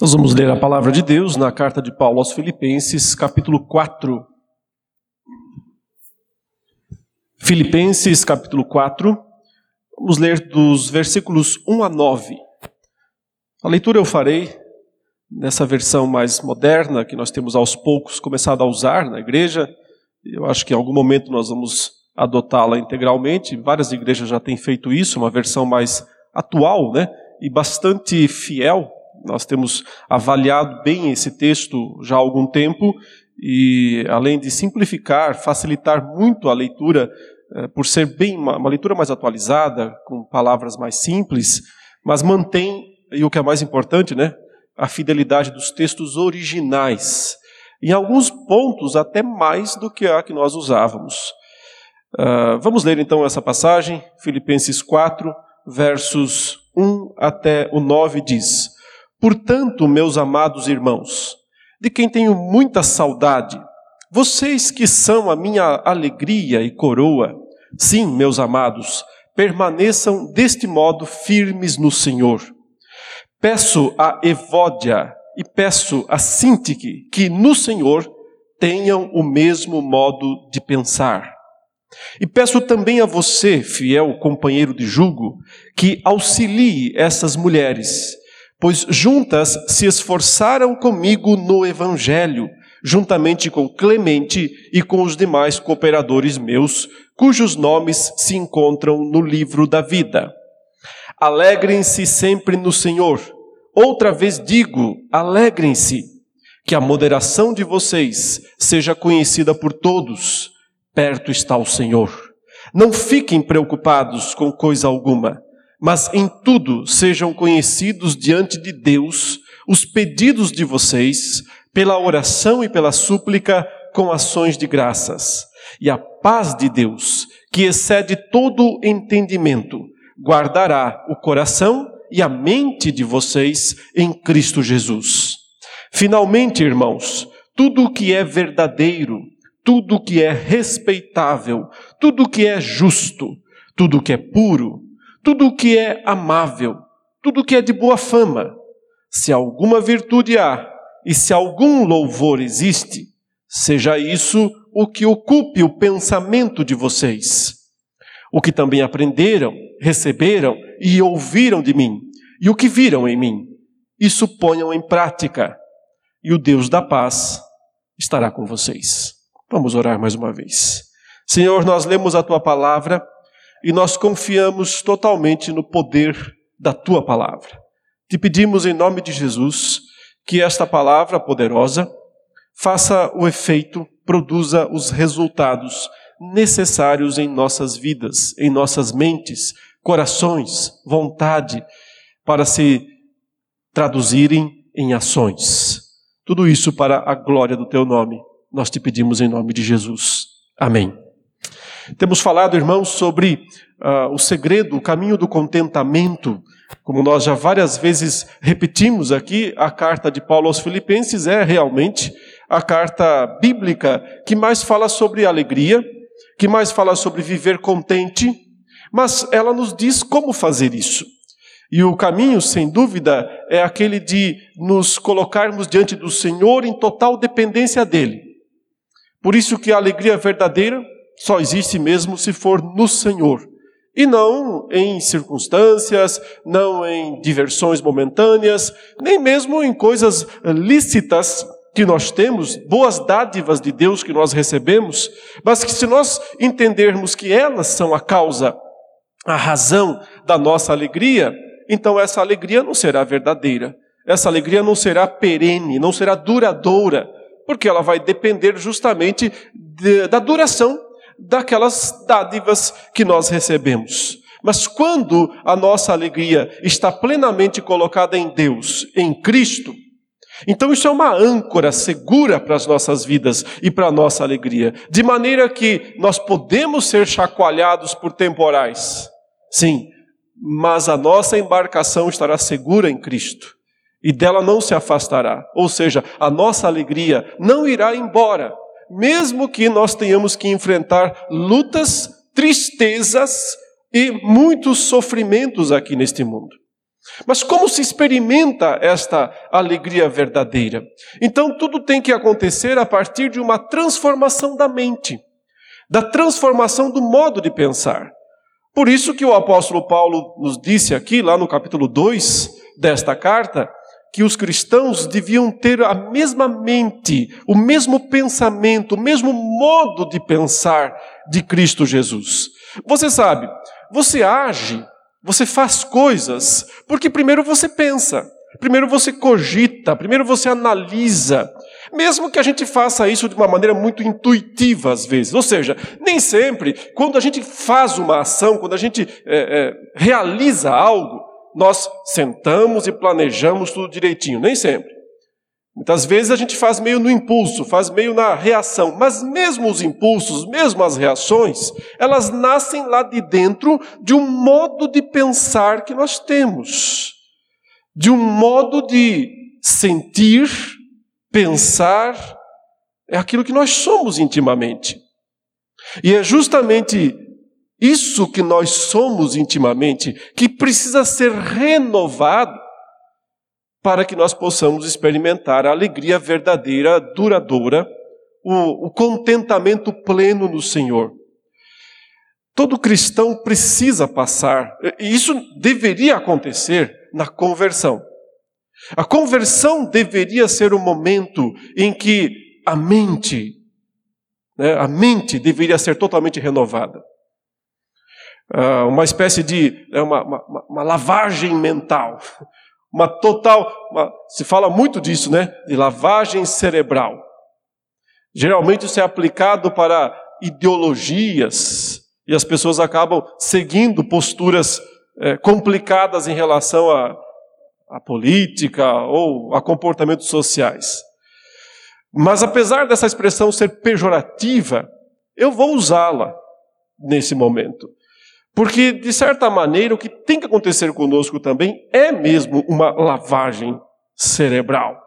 Nós vamos ler a palavra de Deus na carta de Paulo aos Filipenses, capítulo 4. Filipenses, capítulo 4. Vamos ler dos versículos 1 a 9. A leitura eu farei nessa versão mais moderna que nós temos aos poucos começado a usar na igreja. Eu acho que em algum momento nós vamos adotá-la integralmente. Várias igrejas já têm feito isso, uma versão mais atual, né? E bastante fiel nós temos avaliado bem esse texto já há algum tempo e, além de simplificar, facilitar muito a leitura, eh, por ser bem uma, uma leitura mais atualizada, com palavras mais simples, mas mantém, e o que é mais importante, né, a fidelidade dos textos originais. Em alguns pontos, até mais do que a que nós usávamos. Uh, vamos ler então essa passagem, Filipenses 4, versos 1 até o 9 diz: Portanto, meus amados irmãos, de quem tenho muita saudade, vocês que são a minha alegria e coroa, sim, meus amados, permaneçam deste modo firmes no Senhor. Peço a Evódia e peço a Sintique que no Senhor tenham o mesmo modo de pensar. E peço também a você, fiel companheiro de jugo, que auxilie essas mulheres pois juntas se esforçaram comigo no Evangelho, juntamente com Clemente e com os demais cooperadores meus, cujos nomes se encontram no livro da vida. Alegrem-se sempre no Senhor. Outra vez digo, alegrem-se, que a moderação de vocês seja conhecida por todos. Perto está o Senhor. Não fiquem preocupados com coisa alguma mas em tudo sejam conhecidos diante de Deus os pedidos de vocês, pela oração e pela súplica, com ações de graças. E a paz de Deus, que excede todo entendimento, guardará o coração e a mente de vocês em Cristo Jesus. Finalmente, irmãos, tudo o que é verdadeiro, tudo o que é respeitável, tudo o que é justo, tudo o que é puro, tudo o que é amável, tudo o que é de boa fama, se alguma virtude há e se algum louvor existe, seja isso o que ocupe o pensamento de vocês. O que também aprenderam, receberam e ouviram de mim, e o que viram em mim, isso ponham em prática, e o Deus da paz estará com vocês. Vamos orar mais uma vez. Senhor, nós lemos a tua palavra e nós confiamos totalmente no poder da tua palavra. Te pedimos em nome de Jesus que esta palavra poderosa faça o efeito, produza os resultados necessários em nossas vidas, em nossas mentes, corações, vontade, para se traduzirem em ações. Tudo isso para a glória do teu nome. Nós te pedimos em nome de Jesus. Amém. Temos falado, irmãos, sobre uh, o segredo, o caminho do contentamento. Como nós já várias vezes repetimos aqui, a carta de Paulo aos Filipenses é realmente a carta bíblica que mais fala sobre alegria, que mais fala sobre viver contente, mas ela nos diz como fazer isso. E o caminho, sem dúvida, é aquele de nos colocarmos diante do Senhor em total dependência dele. Por isso que a alegria verdadeira só existe mesmo se for no Senhor. E não em circunstâncias, não em diversões momentâneas, nem mesmo em coisas lícitas que nós temos, boas dádivas de Deus que nós recebemos, mas que se nós entendermos que elas são a causa, a razão da nossa alegria, então essa alegria não será verdadeira. Essa alegria não será perene, não será duradoura, porque ela vai depender justamente de, da duração daquelas dádivas que nós recebemos. Mas quando a nossa alegria está plenamente colocada em Deus, em Cristo, então isso é uma âncora segura para as nossas vidas e para a nossa alegria, de maneira que nós podemos ser chacoalhados por temporais. Sim, mas a nossa embarcação estará segura em Cristo e dela não se afastará. Ou seja, a nossa alegria não irá embora, mesmo que nós tenhamos que enfrentar lutas, tristezas e muitos sofrimentos aqui neste mundo. Mas como se experimenta esta alegria verdadeira? Então, tudo tem que acontecer a partir de uma transformação da mente, da transformação do modo de pensar. Por isso que o apóstolo Paulo nos disse aqui, lá no capítulo 2 desta carta, que os cristãos deviam ter a mesma mente, o mesmo pensamento, o mesmo modo de pensar de Cristo Jesus. Você sabe, você age você faz coisas porque primeiro você pensa, primeiro você cogita, primeiro você analisa. Mesmo que a gente faça isso de uma maneira muito intuitiva às vezes. Ou seja, nem sempre, quando a gente faz uma ação, quando a gente é, é, realiza algo, nós sentamos e planejamos tudo direitinho. Nem sempre. Muitas vezes a gente faz meio no impulso, faz meio na reação, mas mesmo os impulsos, mesmo as reações, elas nascem lá de dentro de um modo de pensar que nós temos, de um modo de sentir, pensar, é aquilo que nós somos intimamente. E é justamente isso que nós somos intimamente que precisa ser renovado para que nós possamos experimentar a alegria verdadeira, duradoura, o, o contentamento pleno no Senhor. Todo cristão precisa passar, e isso deveria acontecer na conversão. A conversão deveria ser o momento em que a mente, né, a mente deveria ser totalmente renovada. Uh, uma espécie de é uma, uma, uma lavagem mental uma total, uma, se fala muito disso, né? De lavagem cerebral. Geralmente isso é aplicado para ideologias e as pessoas acabam seguindo posturas é, complicadas em relação à, à política ou a comportamentos sociais. Mas apesar dessa expressão ser pejorativa, eu vou usá-la nesse momento. Porque, de certa maneira, o que tem que acontecer conosco também é mesmo uma lavagem cerebral.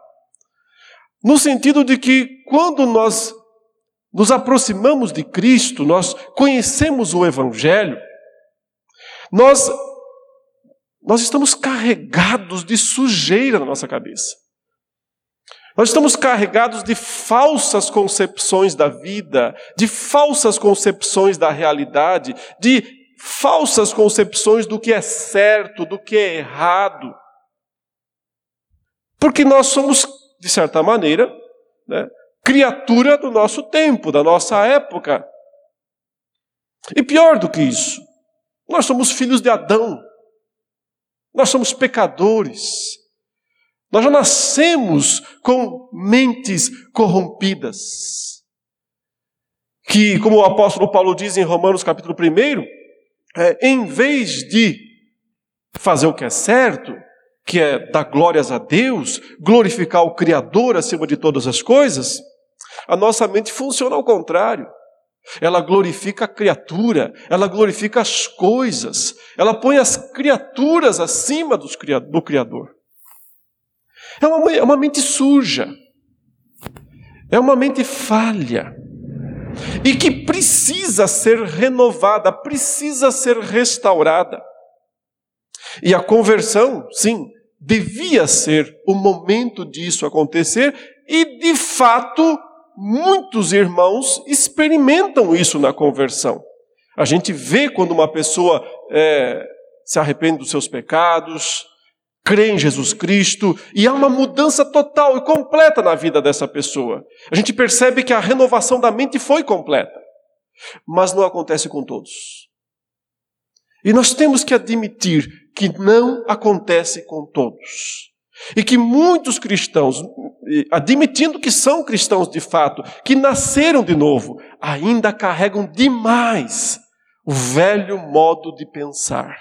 No sentido de que, quando nós nos aproximamos de Cristo, nós conhecemos o Evangelho, nós, nós estamos carregados de sujeira na nossa cabeça. Nós estamos carregados de falsas concepções da vida, de falsas concepções da realidade, de falsas concepções do que é certo, do que é errado. Porque nós somos, de certa maneira, né, criatura do nosso tempo, da nossa época. E pior do que isso, nós somos filhos de Adão. Nós somos pecadores. Nós já nascemos com mentes corrompidas. Que, como o apóstolo Paulo diz em Romanos capítulo 1, é, em vez de fazer o que é certo, que é dar glórias a Deus, glorificar o Criador acima de todas as coisas, a nossa mente funciona ao contrário. Ela glorifica a criatura, ela glorifica as coisas, ela põe as criaturas acima do Criador. É uma, é uma mente suja, é uma mente falha e que precisa ser renovada, precisa ser restaurada. E a conversão, sim, devia ser o momento disso acontecer, e de fato, muitos irmãos experimentam isso na conversão. A gente vê quando uma pessoa é, se arrepende dos seus pecados, crê em Jesus Cristo e há uma mudança total e completa na vida dessa pessoa. A gente percebe que a renovação da mente foi completa, mas não acontece com todos. E nós temos que admitir que não acontece com todos. E que muitos cristãos, admitindo que são cristãos de fato, que nasceram de novo, ainda carregam demais o velho modo de pensar,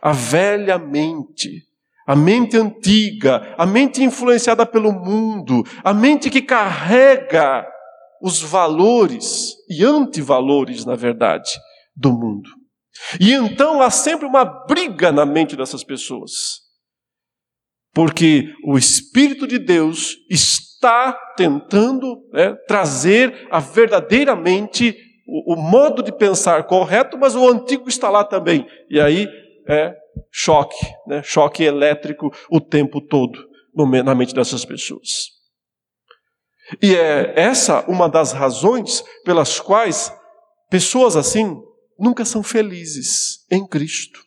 a velha mente a mente antiga, a mente influenciada pelo mundo, a mente que carrega os valores e antivalores, na verdade, do mundo. E então há sempre uma briga na mente dessas pessoas. Porque o Espírito de Deus está tentando né, trazer a verdadeiramente o, o modo de pensar correto, mas o antigo está lá também. E aí é choque, né? choque elétrico o tempo todo na mente dessas pessoas. E é essa uma das razões pelas quais pessoas assim nunca são felizes em Cristo.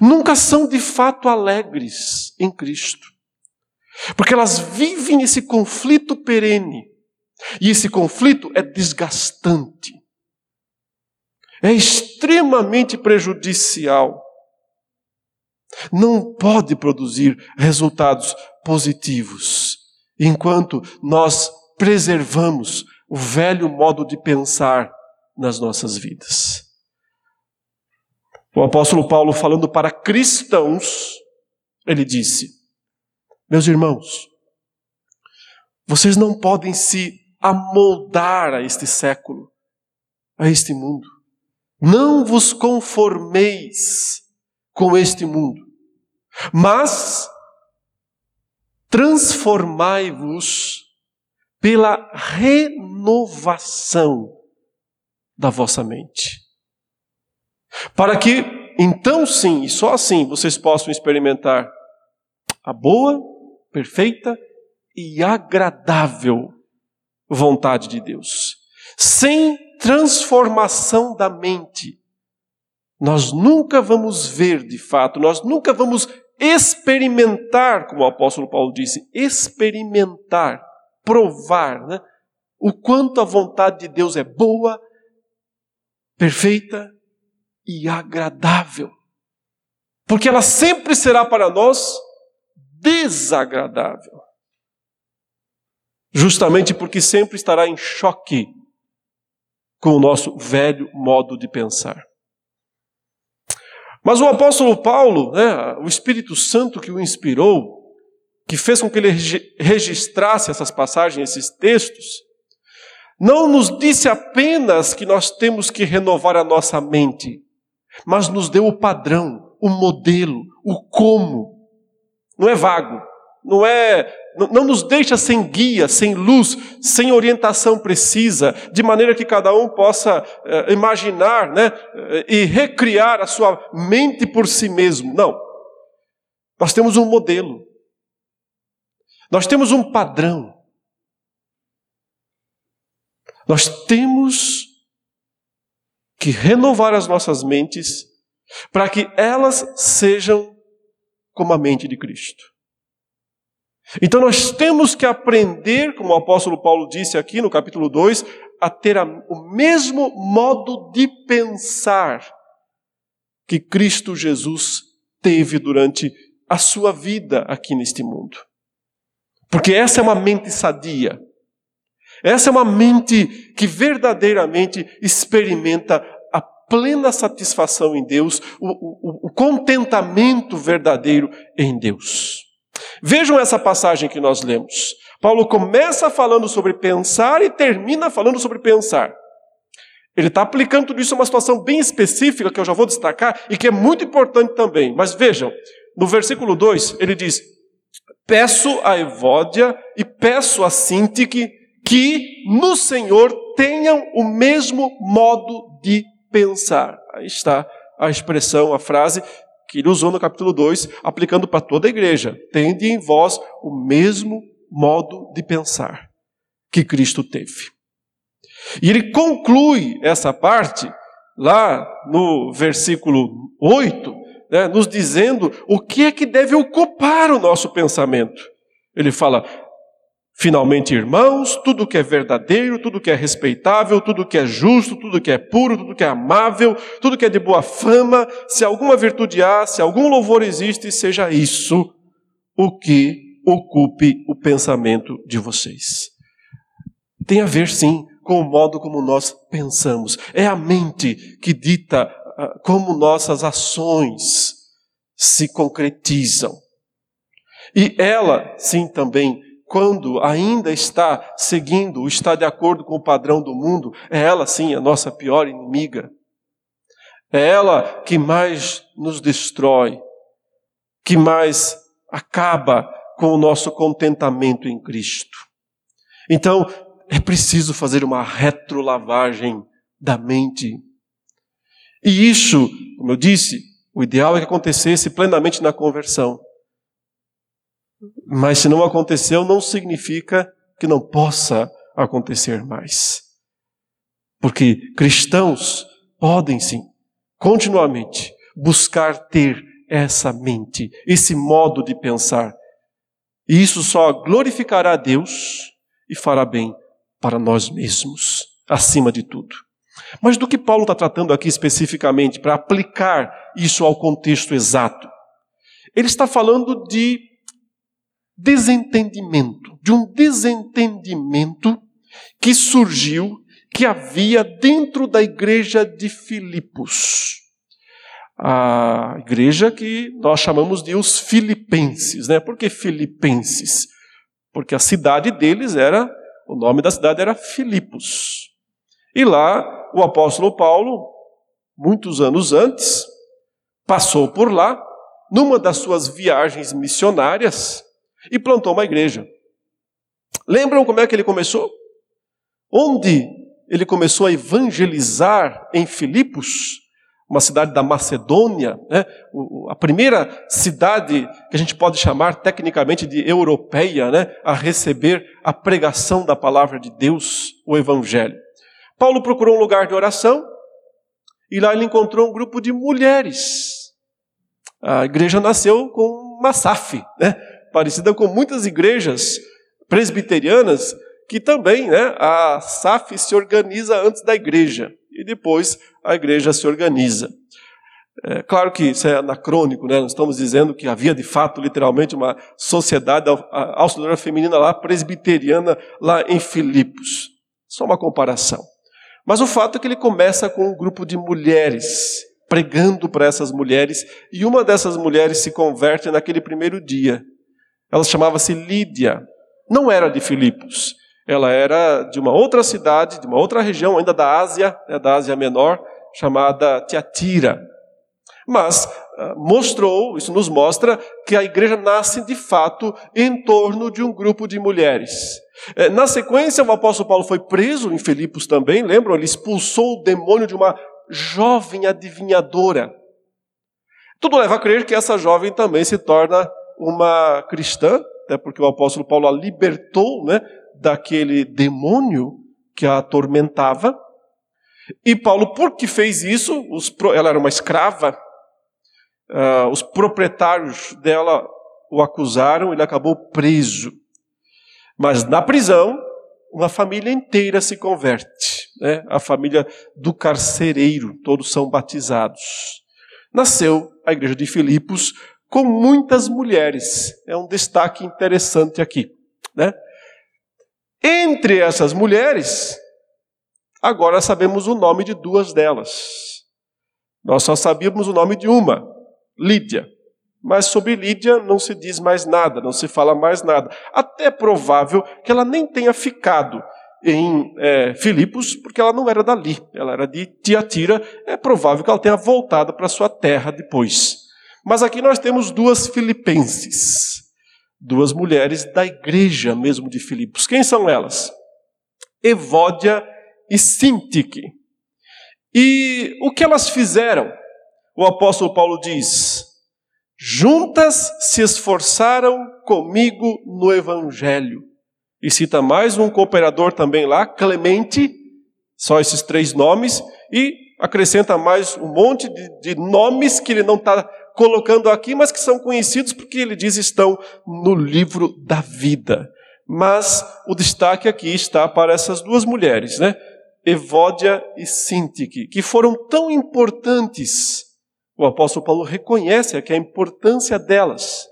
Nunca são de fato alegres em Cristo. Porque elas vivem esse conflito perene. E esse conflito é desgastante. É extremamente prejudicial. Não pode produzir resultados positivos enquanto nós preservamos o velho modo de pensar nas nossas vidas. O apóstolo Paulo, falando para cristãos, ele disse: Meus irmãos, vocês não podem se amoldar a este século, a este mundo. Não vos conformeis com este mundo, mas transformai-vos pela renovação da vossa mente. Para que, então sim, e só assim, vocês possam experimentar a boa, perfeita e agradável vontade de Deus. Sem transformação da mente, nós nunca vamos ver de fato, nós nunca vamos experimentar, como o apóstolo Paulo disse, experimentar, provar, né? o quanto a vontade de Deus é boa, perfeita e agradável. Porque ela sempre será para nós desagradável. Justamente porque sempre estará em choque com o nosso velho modo de pensar. Mas o apóstolo Paulo, né, o Espírito Santo que o inspirou, que fez com que ele registrasse essas passagens, esses textos, não nos disse apenas que nós temos que renovar a nossa mente, mas nos deu o padrão, o modelo, o como. Não é vago, não é, não nos deixa sem guia, sem luz, sem orientação precisa, de maneira que cada um possa eh, imaginar, né, eh, e recriar a sua mente por si mesmo. Não. Nós temos um modelo. Nós temos um padrão. Nós temos que renovar as nossas mentes para que elas sejam como a mente de Cristo. Então nós temos que aprender, como o apóstolo Paulo disse aqui no capítulo 2, a ter a, o mesmo modo de pensar que Cristo Jesus teve durante a sua vida aqui neste mundo. Porque essa é uma mente sadia. Essa é uma mente que verdadeiramente experimenta a plena satisfação em Deus, o, o, o contentamento verdadeiro em Deus. Vejam essa passagem que nós lemos. Paulo começa falando sobre pensar e termina falando sobre pensar. Ele está aplicando tudo isso a uma situação bem específica que eu já vou destacar e que é muito importante também. Mas vejam, no versículo 2, ele diz: Peço a Evódia e peço a Sintique que no Senhor tenham o mesmo modo de pensar. Aí está a expressão, a frase que ele usou no capítulo 2, aplicando para toda a igreja. Tende em vós o mesmo modo de pensar que Cristo teve. E ele conclui essa parte lá no versículo 8, né, nos dizendo o que é que deve ocupar o nosso pensamento. Ele fala: Finalmente, irmãos, tudo que é verdadeiro, tudo que é respeitável, tudo que é justo, tudo que é puro, tudo que é amável, tudo que é de boa fama, se alguma virtude há, se algum louvor existe, seja isso o que ocupe o pensamento de vocês. Tem a ver, sim, com o modo como nós pensamos. É a mente que dita ah, como nossas ações se concretizam. E ela, sim, também quando ainda está seguindo, está de acordo com o padrão do mundo, é ela sim a nossa pior inimiga. É ela que mais nos destrói, que mais acaba com o nosso contentamento em Cristo. Então, é preciso fazer uma retrolavagem da mente. E isso, como eu disse, O ideal é que acontecesse plenamente na conversão. Mas se não aconteceu, não significa que não possa acontecer mais. Porque cristãos podem sim, continuamente, buscar ter essa mente, esse modo de pensar. E isso só glorificará a Deus e fará bem para nós mesmos, acima de tudo. Mas do que Paulo está tratando aqui especificamente, para aplicar isso ao contexto exato? Ele está falando de desentendimento, de um desentendimento que surgiu, que havia dentro da igreja de Filipos. A igreja que nós chamamos de os filipenses, né? Por que filipenses? Porque a cidade deles era, o nome da cidade era Filipos. E lá o apóstolo Paulo, muitos anos antes, passou por lá, numa das suas viagens missionárias, e plantou uma igreja. Lembram como é que ele começou? Onde ele começou a evangelizar em Filipos, uma cidade da Macedônia, né? a primeira cidade que a gente pode chamar tecnicamente de europeia, né? a receber a pregação da palavra de Deus, o Evangelho. Paulo procurou um lugar de oração e lá ele encontrou um grupo de mulheres. A igreja nasceu com uma SAF, né? Parecida com muitas igrejas presbiterianas, que também né, a SAF se organiza antes da igreja e depois a igreja se organiza. É, claro que isso é anacrônico, né? nós estamos dizendo que havia de fato, literalmente, uma sociedade auxiliadora feminina lá, presbiteriana, lá em Filipos. Só uma comparação. Mas o fato é que ele começa com um grupo de mulheres, pregando para essas mulheres, e uma dessas mulheres se converte naquele primeiro dia. Ela chamava-se Lídia. Não era de Filipos. Ela era de uma outra cidade, de uma outra região, ainda da Ásia, né, da Ásia Menor, chamada Tiatira. Mas ah, mostrou, isso nos mostra, que a igreja nasce de fato em torno de um grupo de mulheres. É, na sequência, o apóstolo Paulo foi preso em Filipos também, lembram? Ele expulsou o demônio de uma jovem adivinhadora. Tudo leva a crer que essa jovem também se torna uma cristã, até porque o apóstolo Paulo a libertou né, daquele demônio que a atormentava. E Paulo, por que fez isso? Os, ela era uma escrava, uh, os proprietários dela o acusaram, ele acabou preso. Mas na prisão, uma família inteira se converte, né? a família do carcereiro, todos são batizados. Nasceu a igreja de Filipos com muitas mulheres. É um destaque interessante aqui. Né? Entre essas mulheres, agora sabemos o nome de duas delas. Nós só sabíamos o nome de uma, Lídia. Mas sobre Lídia não se diz mais nada, não se fala mais nada. Até é provável que ela nem tenha ficado em é, Filipos, porque ela não era dali, ela era de Tiatira. É provável que ela tenha voltado para sua terra depois. Mas aqui nós temos duas filipenses, duas mulheres da igreja mesmo de Filipos. Quem são elas? Evódia e Sintique. E o que elas fizeram? O apóstolo Paulo diz: juntas se esforçaram comigo no evangelho. E cita mais um cooperador também lá, Clemente, só esses três nomes, e acrescenta mais um monte de, de nomes que ele não está colocando aqui, mas que são conhecidos porque ele diz estão no livro da vida. Mas o destaque aqui está para essas duas mulheres, né? Evódia e Sintique, que foram tão importantes. O apóstolo Paulo reconhece aqui a importância delas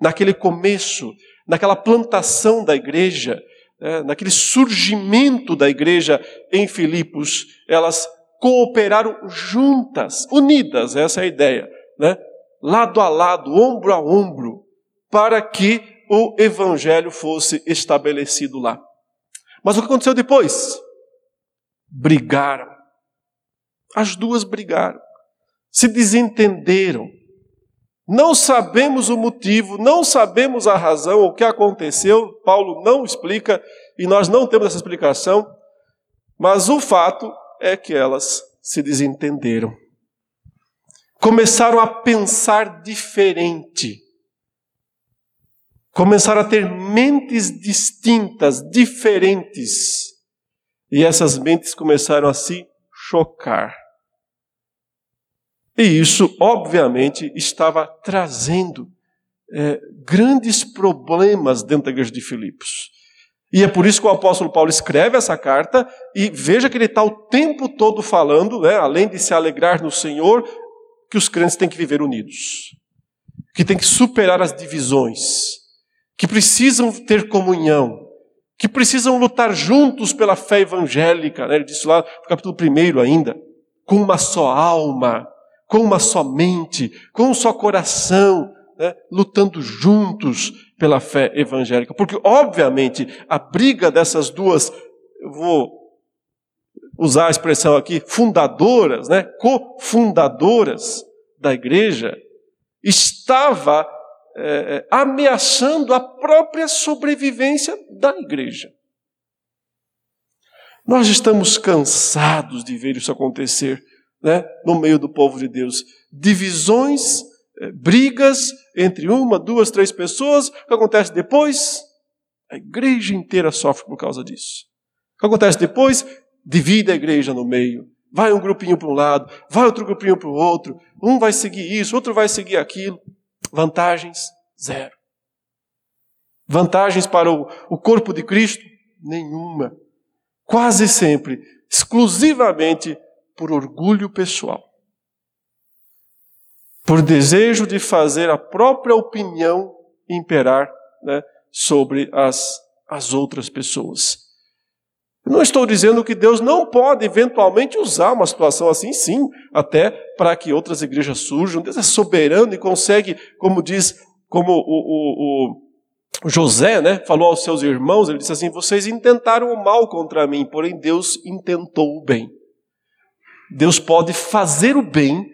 naquele começo, naquela plantação da igreja, né? naquele surgimento da igreja em Filipos. Elas cooperaram juntas, unidas, essa é a ideia, né? Lado a lado, ombro a ombro, para que o evangelho fosse estabelecido lá. Mas o que aconteceu depois? Brigaram. As duas brigaram. Se desentenderam. Não sabemos o motivo, não sabemos a razão, o que aconteceu. Paulo não explica e nós não temos essa explicação. Mas o fato é que elas se desentenderam. Começaram a pensar diferente. Começaram a ter mentes distintas, diferentes. E essas mentes começaram a se chocar. E isso, obviamente, estava trazendo é, grandes problemas dentro da igreja de Filipos. E é por isso que o apóstolo Paulo escreve essa carta e veja que ele está o tempo todo falando, né, além de se alegrar no Senhor, que os crentes têm que viver unidos, que têm que superar as divisões, que precisam ter comunhão, que precisam lutar juntos pela fé evangélica. Né? Ele disse lá no capítulo 1 ainda, com uma só alma, com uma só mente, com um só coração, né, lutando juntos pela fé evangélica. Porque, obviamente, a briga dessas duas, eu vou usar a expressão aqui, fundadoras, né, cofundadoras da igreja, estava é, ameaçando a própria sobrevivência da igreja. Nós estamos cansados de ver isso acontecer né, no meio do povo de Deus. Divisões é, brigas entre uma, duas, três pessoas. O que acontece depois? A igreja inteira sofre por causa disso. O que acontece depois? Divide a igreja no meio. Vai um grupinho para um lado, vai outro grupinho para o outro. Um vai seguir isso, outro vai seguir aquilo. Vantagens? Zero. Vantagens para o, o corpo de Cristo? Nenhuma. Quase sempre, exclusivamente por orgulho pessoal por desejo de fazer a própria opinião imperar né, sobre as, as outras pessoas. Não estou dizendo que Deus não pode eventualmente usar uma situação assim, sim, até para que outras igrejas surjam. Deus é soberano e consegue, como diz, como o, o, o José né, falou aos seus irmãos, ele disse assim: Vocês intentaram o mal contra mim, porém Deus intentou o bem. Deus pode fazer o bem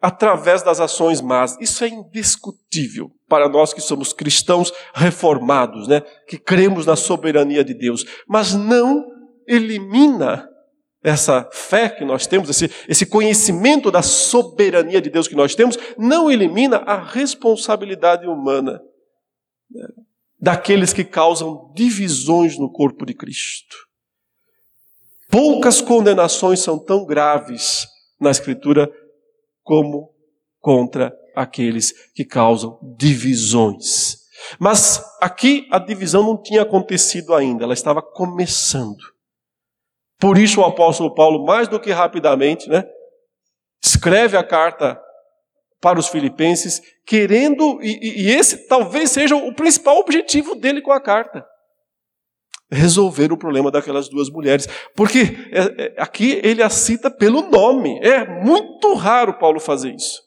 através das ações más. Isso é indiscutível para nós que somos cristãos reformados, né? que cremos na soberania de Deus. Mas não elimina essa fé que nós temos, esse, esse conhecimento da soberania de Deus que nós temos, não elimina a responsabilidade humana né? daqueles que causam divisões no corpo de Cristo. Poucas condenações são tão graves na Escritura como contra aqueles que causam divisões. Mas aqui a divisão não tinha acontecido ainda, ela estava começando. Por isso o apóstolo Paulo, mais do que rapidamente, né, escreve a carta para os filipenses, querendo, e, e esse talvez seja o principal objetivo dele com a carta resolver o problema daquelas duas mulheres. Porque é, é, aqui ele a cita pelo nome. É muito raro Paulo fazer isso.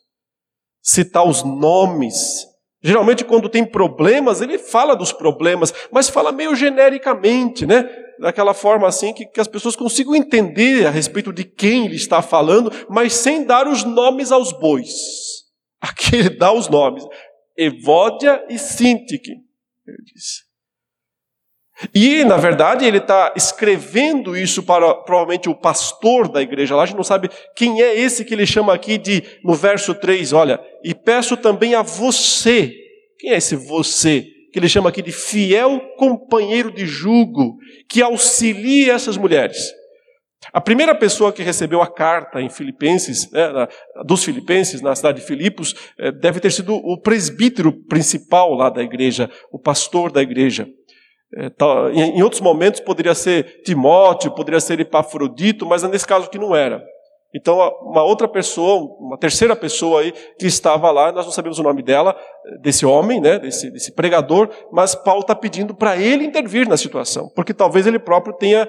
Citar os nomes. Geralmente, quando tem problemas, ele fala dos problemas, mas fala meio genericamente, né? Daquela forma assim que, que as pessoas consigam entender a respeito de quem ele está falando, mas sem dar os nomes aos bois. Aqui ele dá os nomes. Evódia e Sintique, ele diz. E, na verdade, ele está escrevendo isso para provavelmente o pastor da igreja lá. A gente não sabe quem é esse que ele chama aqui de, no verso 3, olha, e peço também a você. Quem é esse você? Que ele chama aqui de fiel companheiro de jugo, que auxilie essas mulheres. A primeira pessoa que recebeu a carta em Filipenses, né, dos Filipenses, na cidade de Filipos, eh, deve ter sido o presbítero principal lá da igreja, o pastor da igreja. É, em outros momentos poderia ser Timóteo, poderia ser Epafrodito, mas nesse caso aqui não era. Então, uma outra pessoa, uma terceira pessoa aí que estava lá, nós não sabemos o nome dela, desse homem, né, desse, desse pregador, mas Paulo está pedindo para ele intervir na situação, porque talvez ele próprio tenha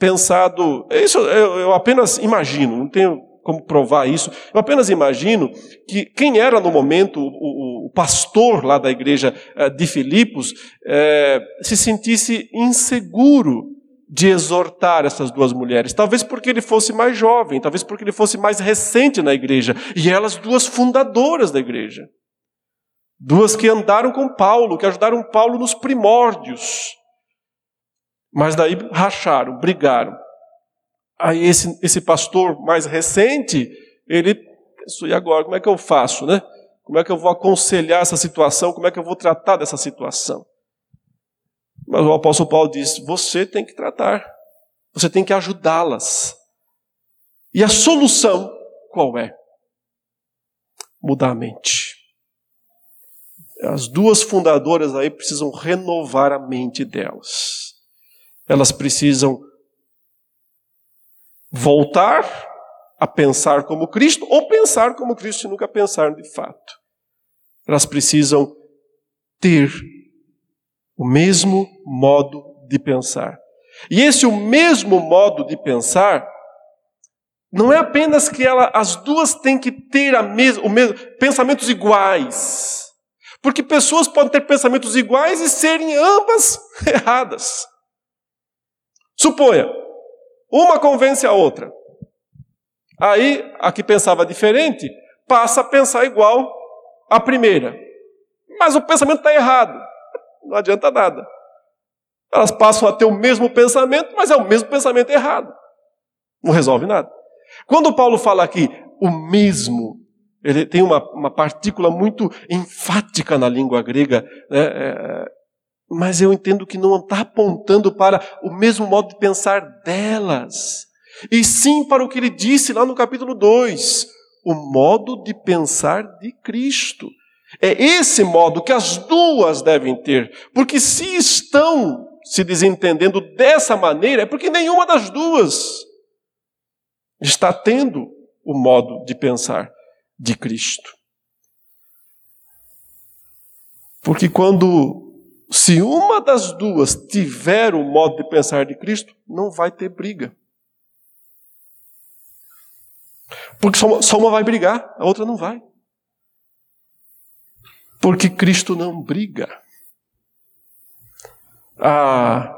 pensado. Isso eu, eu apenas imagino, não tenho como provar isso. Eu apenas imagino que quem era no momento o, o, o pastor lá da igreja eh, de Filipos é, se sentisse inseguro de exortar essas duas mulheres. Talvez porque ele fosse mais jovem, talvez porque ele fosse mais recente na igreja. E elas duas fundadoras da igreja. Duas que andaram com Paulo, que ajudaram Paulo nos primórdios. Mas daí racharam, brigaram. Aí esse, esse pastor mais recente, ele isso e agora, como é que eu faço, né? Como é que eu vou aconselhar essa situação? Como é que eu vou tratar dessa situação? Mas o apóstolo Paulo diz: você tem que tratar, você tem que ajudá-las. E a solução qual é? Mudar a mente. As duas fundadoras aí precisam renovar a mente delas. Elas precisam voltar a pensar como Cristo ou pensar como Cristo e nunca pensar de fato. Elas precisam ter o mesmo modo de pensar. E esse o mesmo modo de pensar não é apenas que ela, as duas têm que ter a mes, o pensamentos iguais. Porque pessoas podem ter pensamentos iguais e serem ambas erradas. Suponha, uma convence a outra. Aí, a que pensava diferente passa a pensar igual à primeira. Mas o pensamento está errado. Não adianta nada. Elas passam a ter o mesmo pensamento, mas é o mesmo pensamento errado. Não resolve nada. Quando Paulo fala aqui o mesmo, ele tem uma, uma partícula muito enfática na língua grega, né? é, mas eu entendo que não está apontando para o mesmo modo de pensar delas, e sim para o que ele disse lá no capítulo 2, o modo de pensar de Cristo. É esse modo que as duas devem ter, porque se estão se desentendendo dessa maneira, é porque nenhuma das duas está tendo o modo de pensar de Cristo. Porque quando, se uma das duas tiver o modo de pensar de Cristo, não vai ter briga. Porque só uma vai brigar, a outra não vai. Porque Cristo não briga. Ah,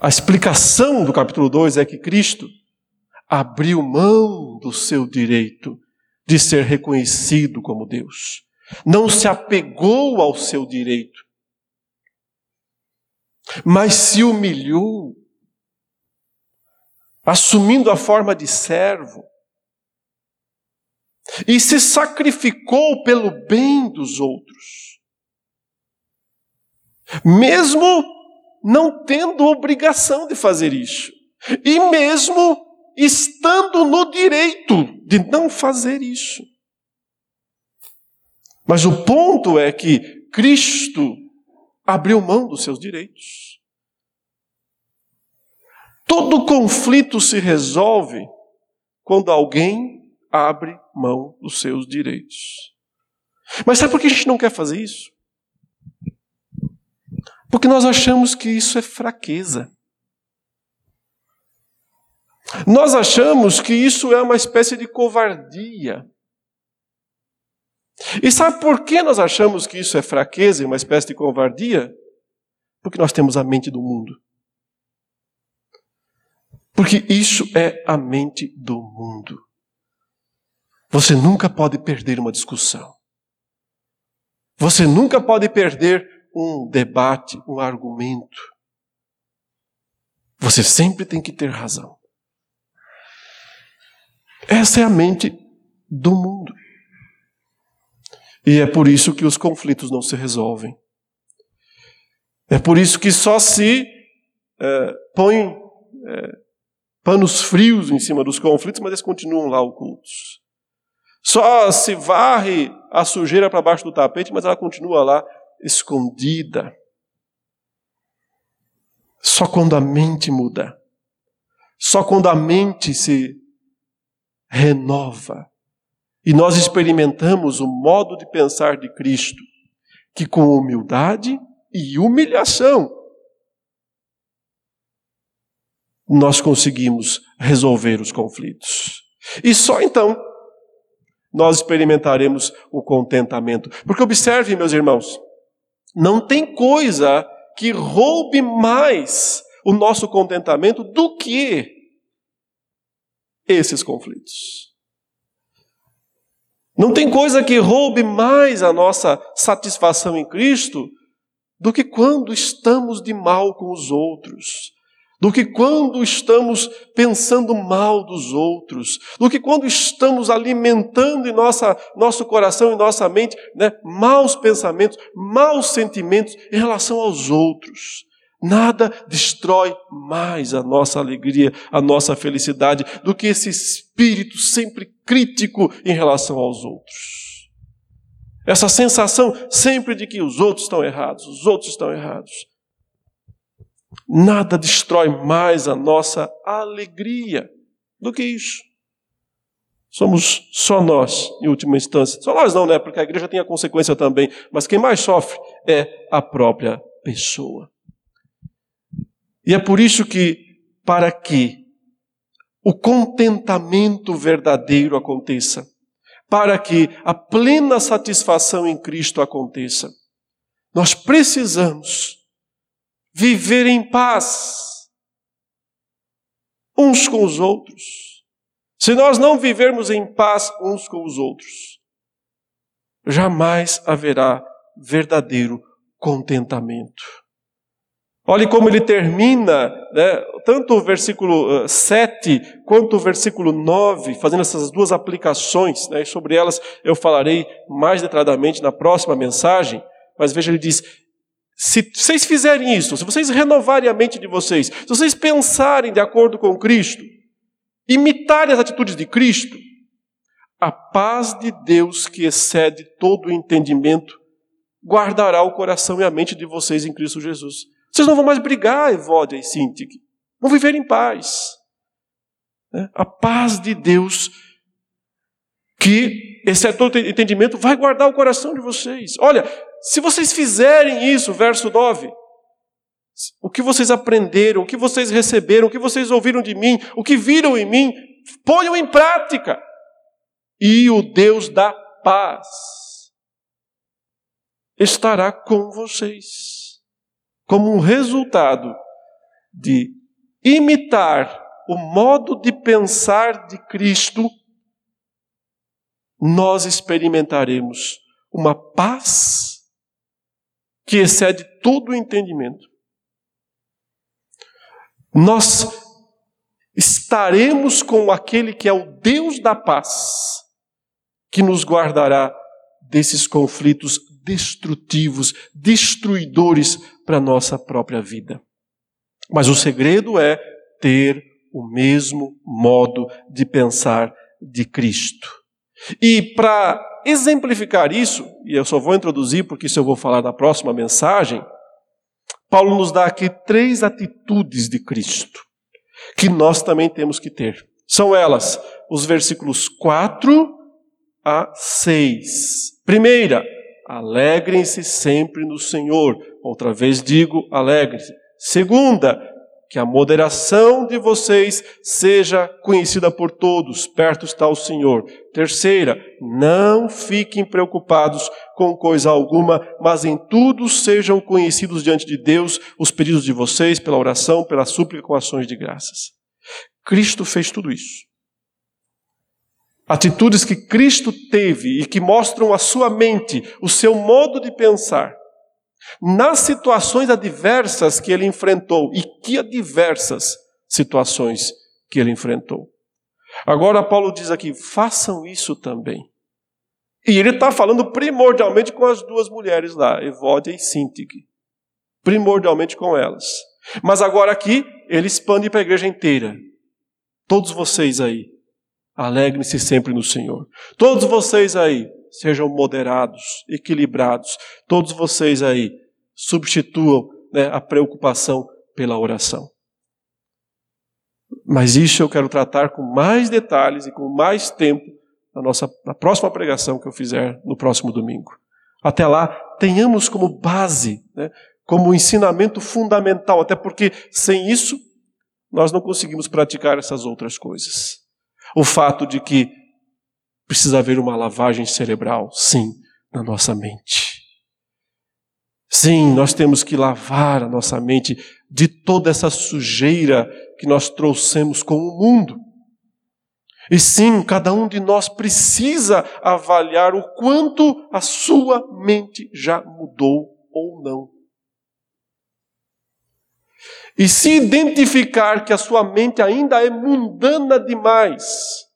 a explicação do capítulo 2 é que Cristo abriu mão do seu direito de ser reconhecido como Deus. Não se apegou ao seu direito, mas se humilhou, assumindo a forma de servo, e se sacrificou pelo bem dos outros. Mesmo não tendo obrigação de fazer isso. E mesmo estando no direito de não fazer isso. Mas o ponto é que Cristo abriu mão dos seus direitos. Todo conflito se resolve quando alguém abre mão dos seus direitos. Mas sabe por que a gente não quer fazer isso? Porque nós achamos que isso é fraqueza. Nós achamos que isso é uma espécie de covardia. E sabe por que nós achamos que isso é fraqueza e uma espécie de covardia? Porque nós temos a mente do mundo. Porque isso é a mente do mundo. Você nunca pode perder uma discussão. Você nunca pode perder um debate, um argumento. Você sempre tem que ter razão. Essa é a mente do mundo. E é por isso que os conflitos não se resolvem. É por isso que só se é, põe é, panos frios em cima dos conflitos, mas eles continuam lá ocultos. Só se varre a sujeira para baixo do tapete, mas ela continua lá escondida. Só quando a mente muda, só quando a mente se renova e nós experimentamos o modo de pensar de Cristo, que com humildade e humilhação nós conseguimos resolver os conflitos. E só então nós experimentaremos o contentamento. Porque observe, meus irmãos, não tem coisa que roube mais o nosso contentamento do que esses conflitos. Não tem coisa que roube mais a nossa satisfação em Cristo do que quando estamos de mal com os outros, do que quando estamos pensando mal dos outros, do que quando estamos alimentando em nossa, nosso coração e nossa mente né, maus pensamentos, maus sentimentos em relação aos outros. Nada destrói mais a nossa alegria, a nossa felicidade, do que esse espírito sempre crítico em relação aos outros. Essa sensação sempre de que os outros estão errados, os outros estão errados. Nada destrói mais a nossa alegria do que isso. Somos só nós, em última instância. Só nós não, né? Porque a igreja tem a consequência também. Mas quem mais sofre é a própria pessoa. E é por isso que, para que o contentamento verdadeiro aconteça, para que a plena satisfação em Cristo aconteça, nós precisamos viver em paz uns com os outros. Se nós não vivermos em paz uns com os outros, jamais haverá verdadeiro contentamento. Olhe como ele termina, né, tanto o versículo 7 eh, quanto o versículo 9, fazendo essas duas aplicações, né, sobre elas eu falarei mais detalhadamente na próxima mensagem, mas veja, ele diz: se vocês fizerem isso, se vocês renovarem a mente de vocês, se vocês pensarem de acordo com Cristo, imitarem as atitudes de Cristo, a paz de Deus que excede todo o entendimento guardará o coração e a mente de vocês em Cristo Jesus. Vocês não vão mais brigar, Evódia e Sintique. Vão viver em paz. Né? A paz de Deus que excede todo o entendimento vai guardar o coração de vocês. Olha, se vocês fizerem isso, verso 9, o que vocês aprenderam, o que vocês receberam, o que vocês ouviram de mim, o que viram em mim, ponham em prática. E o Deus da paz estará com vocês. Como um resultado de imitar o modo de pensar de Cristo, nós experimentaremos uma paz que excede todo o entendimento. Nós estaremos com aquele que é o Deus da paz, que nos guardará desses conflitos destrutivos, destruidores para a nossa própria vida. Mas o segredo é ter o mesmo modo de pensar de Cristo. E para exemplificar isso, e eu só vou introduzir porque isso eu vou falar na próxima mensagem, Paulo nos dá aqui três atitudes de Cristo que nós também temos que ter. São elas os versículos 4 a 6. Primeira, alegrem-se sempre no Senhor. Outra vez digo, alegrem-se. Segunda, que a moderação de vocês seja conhecida por todos, perto está o Senhor. Terceira, não fiquem preocupados com coisa alguma, mas em tudo sejam conhecidos diante de Deus os pedidos de vocês, pela oração, pela súplica com ações de graças. Cristo fez tudo isso. Atitudes que Cristo teve e que mostram a sua mente, o seu modo de pensar nas situações adversas que ele enfrentou, e que adversas situações que ele enfrentou. Agora, Paulo diz aqui: façam isso também. E ele está falando primordialmente com as duas mulheres lá, Evódia e Sintique. Primordialmente com elas. Mas agora aqui, ele expande para a igreja inteira. Todos vocês aí, alegrem-se sempre no Senhor. Todos vocês aí, sejam moderados, equilibrados. Todos vocês aí substituam né, a preocupação pela oração. Mas isso eu quero tratar com mais detalhes e com mais tempo na nossa na próxima pregação que eu fizer no próximo domingo. Até lá, tenhamos como base, né, como ensinamento fundamental, até porque sem isso nós não conseguimos praticar essas outras coisas. O fato de que Precisa haver uma lavagem cerebral, sim, na nossa mente. Sim, nós temos que lavar a nossa mente de toda essa sujeira que nós trouxemos com o mundo. E sim, cada um de nós precisa avaliar o quanto a sua mente já mudou ou não. E se identificar que a sua mente ainda é mundana demais,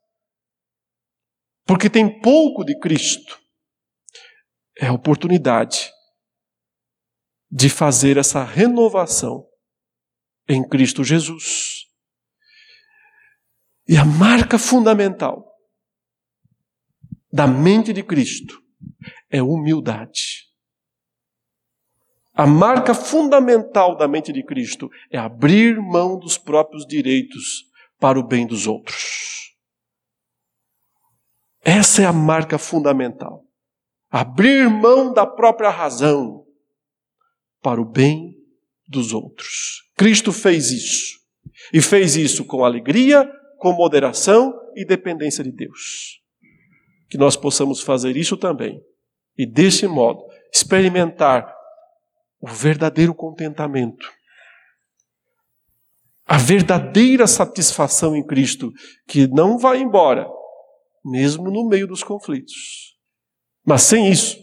porque tem pouco de Cristo, é a oportunidade de fazer essa renovação em Cristo Jesus. E a marca fundamental da mente de Cristo é humildade. A marca fundamental da mente de Cristo é abrir mão dos próprios direitos para o bem dos outros. Essa é a marca fundamental. Abrir mão da própria razão para o bem dos outros. Cristo fez isso. E fez isso com alegria, com moderação e dependência de Deus. Que nós possamos fazer isso também. E desse modo, experimentar o verdadeiro contentamento, a verdadeira satisfação em Cristo, que não vai embora, mesmo no meio dos conflitos. Mas sem isso,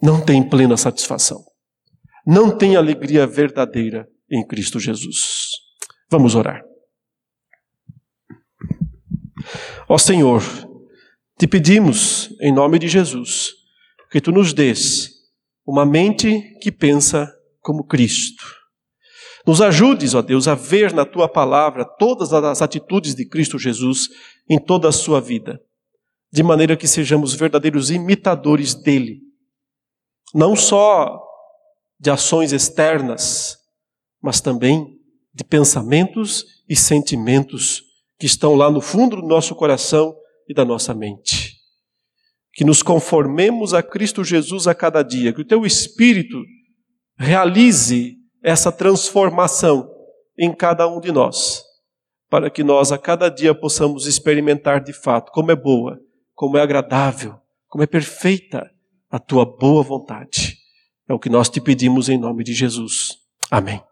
não tem plena satisfação, não tem alegria verdadeira em Cristo Jesus. Vamos orar. Ó Senhor, te pedimos, em nome de Jesus, que tu nos dês uma mente que pensa como Cristo. Nos ajudes, ó Deus, a ver na tua palavra todas as atitudes de Cristo Jesus em toda a sua vida, de maneira que sejamos verdadeiros imitadores dele, não só de ações externas, mas também de pensamentos e sentimentos que estão lá no fundo do nosso coração e da nossa mente que nos conformemos a Cristo Jesus a cada dia, que o teu Espírito realize essa transformação em cada um de nós, para que nós a cada dia possamos experimentar de fato como é boa, como é agradável, como é perfeita a tua boa vontade. É o que nós te pedimos em nome de Jesus. Amém.